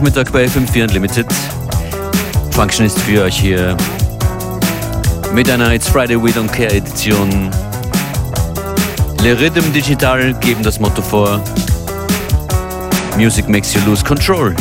Nachmittag bei FM4 Unlimited. Function ist für euch hier mit einer It's Friday We Don't Care Edition. Le Rhythm Digital geben das Motto vor. Music makes you lose control.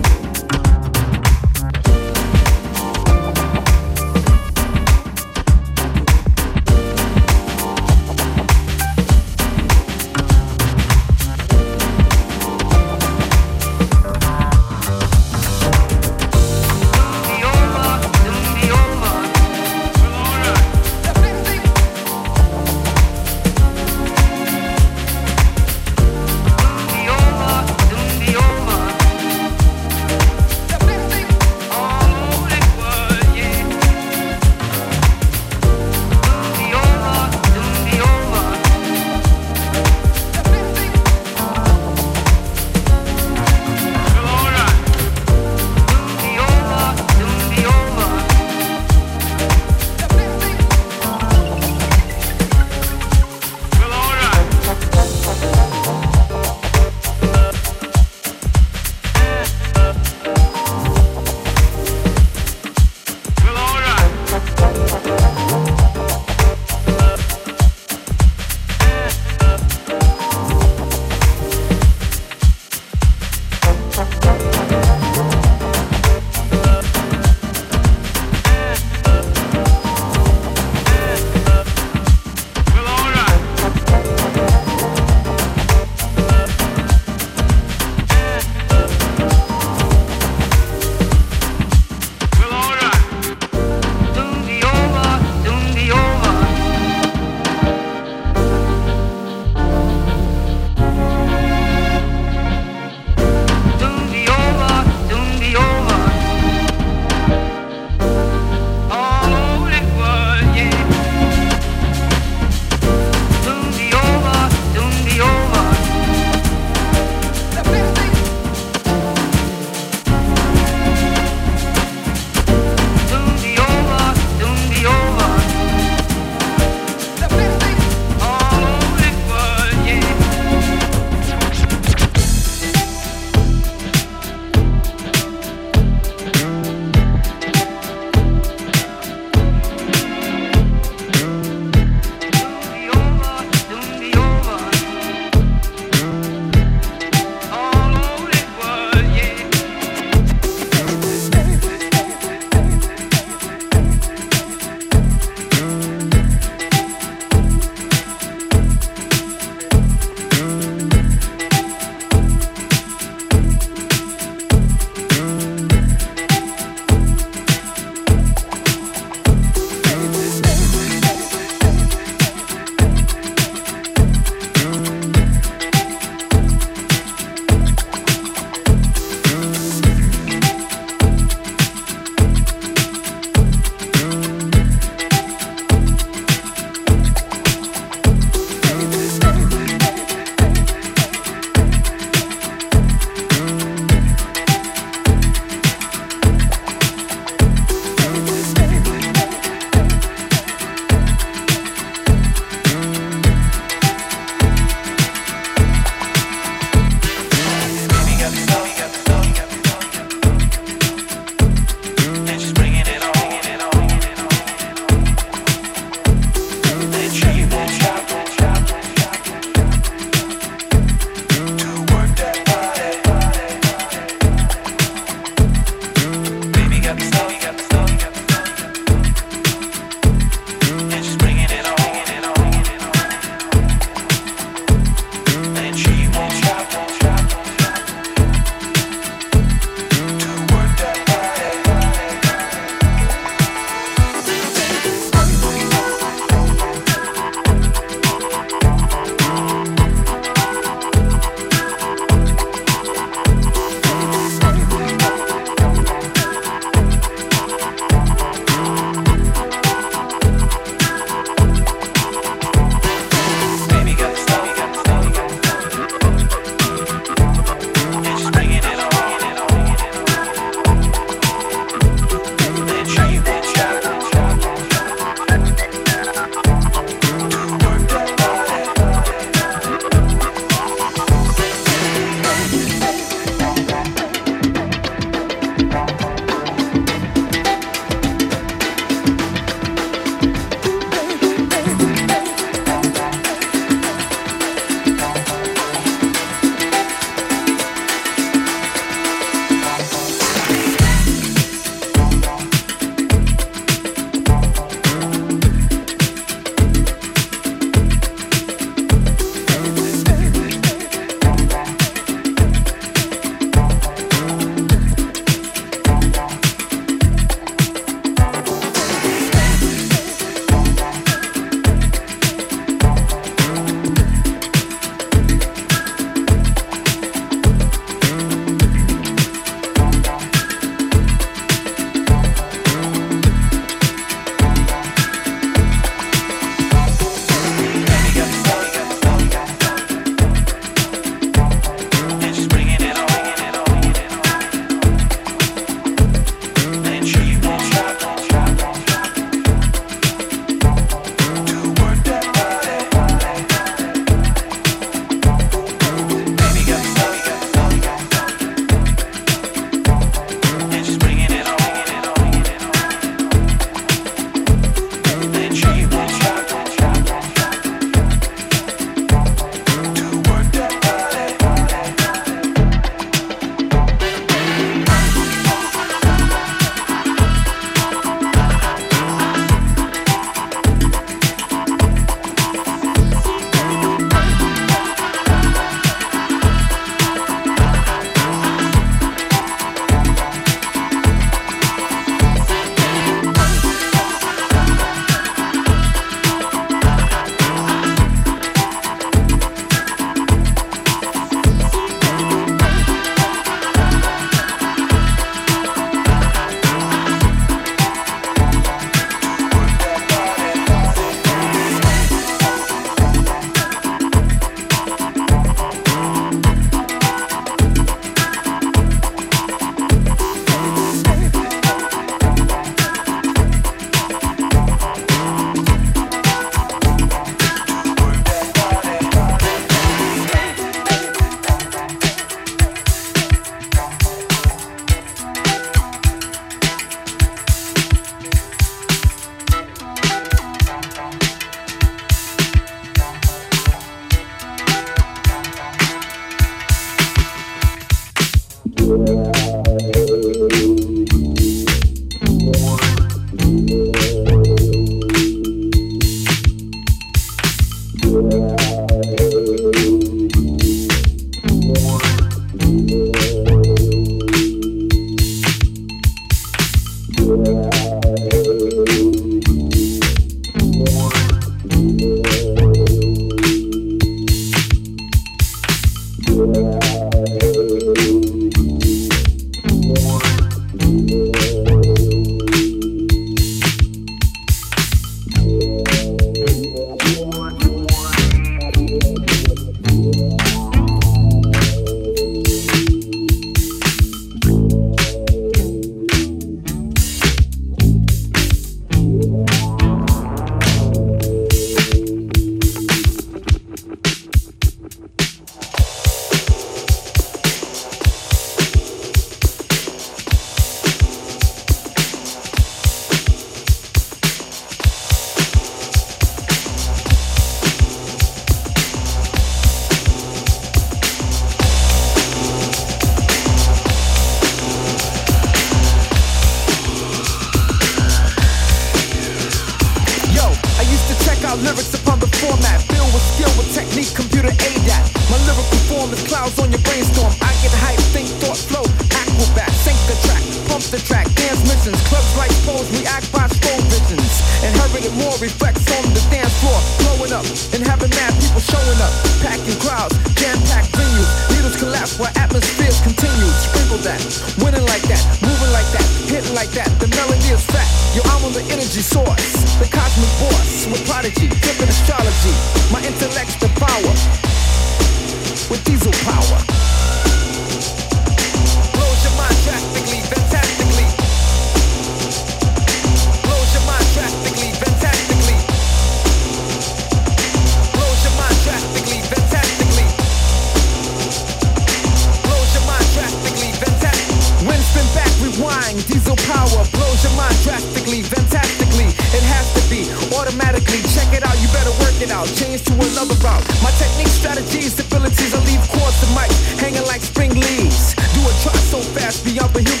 fast beyond the human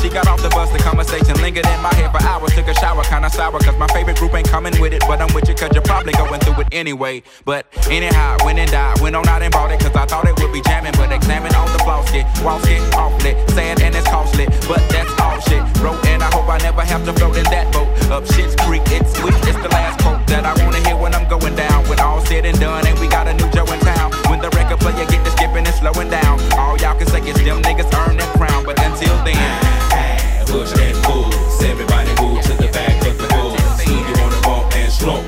She got off the bus, the conversation lingered in my head for hours. Took a shower, kinda sour, cause my favorite group ain't coming with it. But I'm with you, cause you're probably going through it anyway. But anyhow, went and died, went on out and bought it, cause I thought it would be jamming. But examine on the floss, get walls, get off lit. Sad and it's costly, but that's all shit. Wrote and I hope I never have to float in that boat. Up shit's creek, it's sweet, it's the last quote that I wanna hear when I'm going down. When all said and done, and we got a new Joe in town. When the record player get to skipping and slowing down, all y'all can say is them niggas earn that crown. But until then, push and pull. Everybody move to the back of the bull. Stevie on the bump and slump?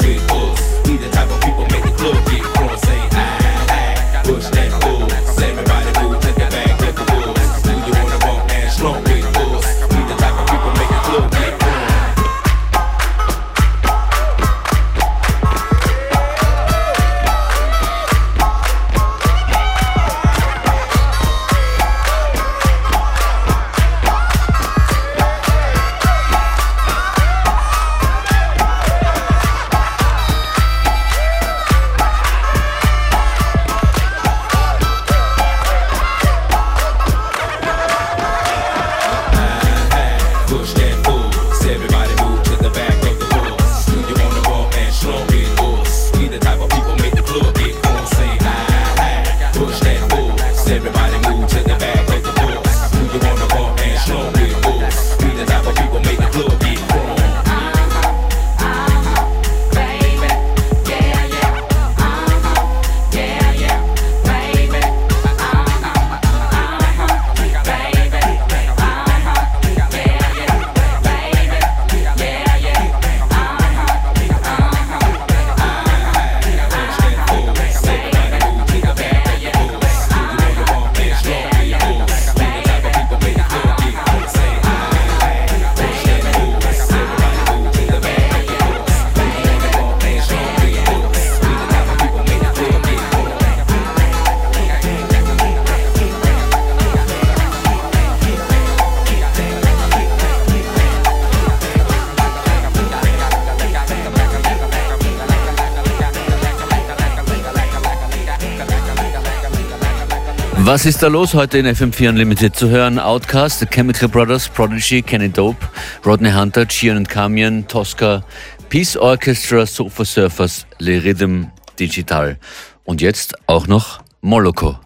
Was ist da los heute in FM4 Unlimited zu hören? Outcast, The Chemical Brothers, Prodigy, Kenny Dope, Rodney Hunter, Gian and Camion, Tosca, Peace Orchestra, Sofa Surfers, Le Rhythm, Digital. Und jetzt auch noch Moloko.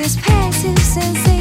This passive sensation.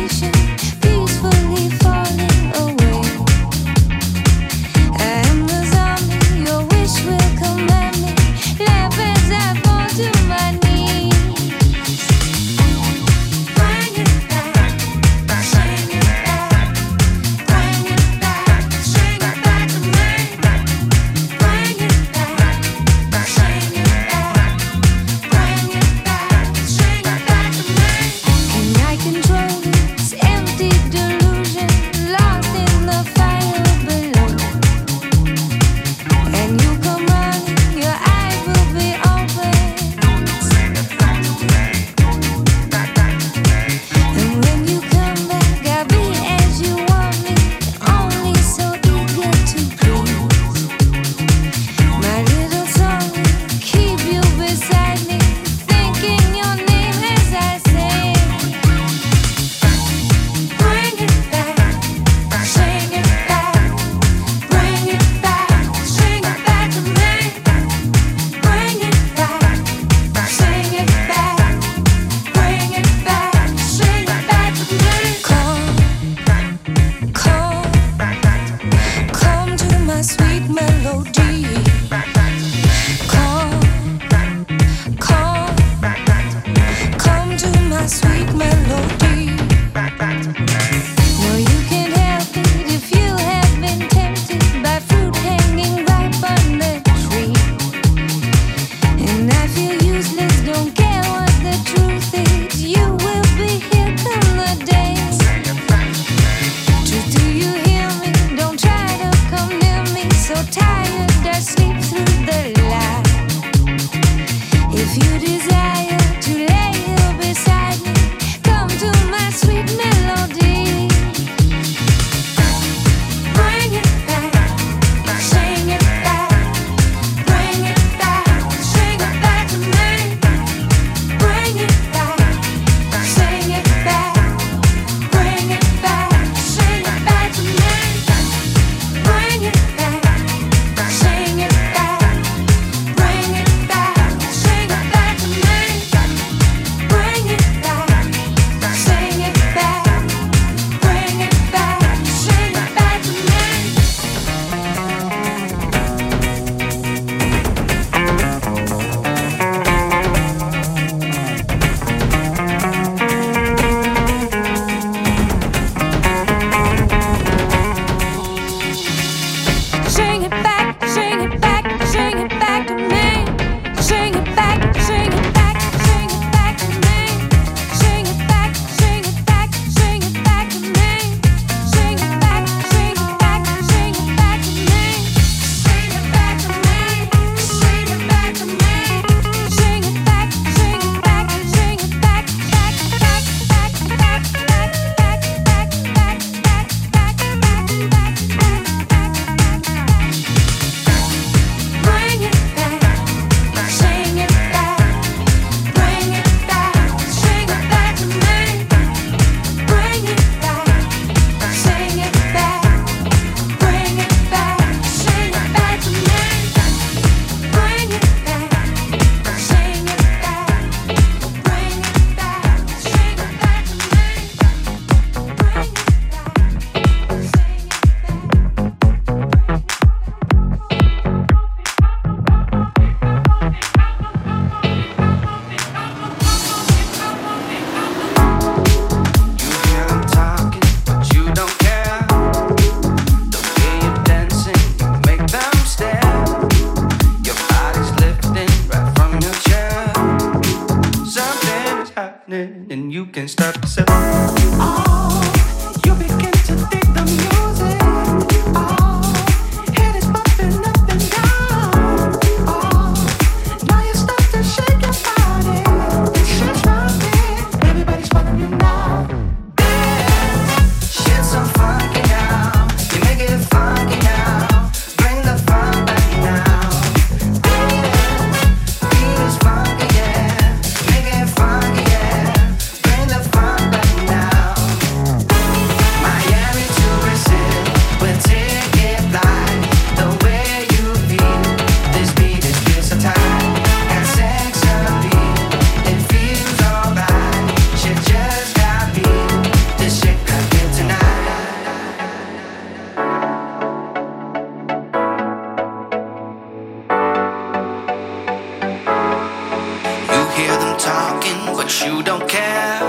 you don't care.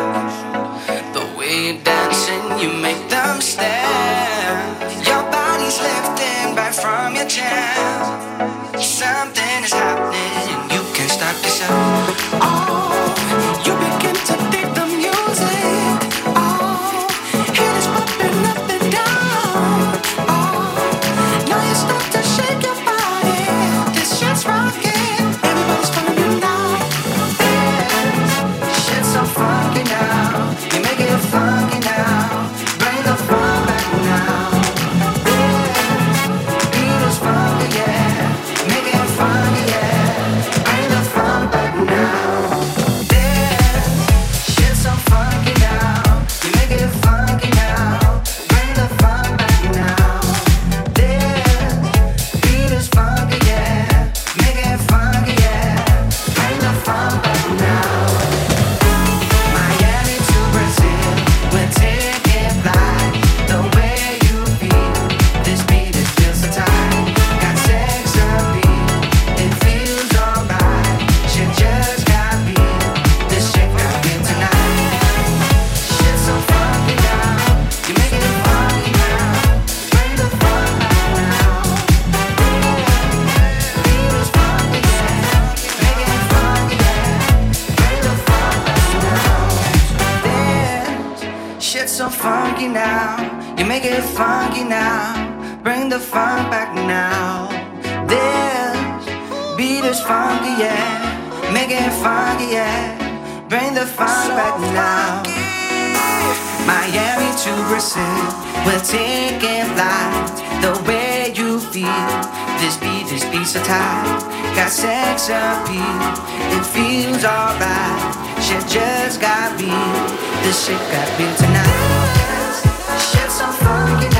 The way you're dancing, you make them stare. Your body's lifting back from your chair. funky now, bring the funk back now. This beat is funky, yeah, make it funky, yeah, bring the funk so back now. Funky. Miami to Brazil, we're taking flight. The way you feel, this beat, this beats of time Got sex appeal, it feels alright. Shit just got real, this shit got real tonight so fucking.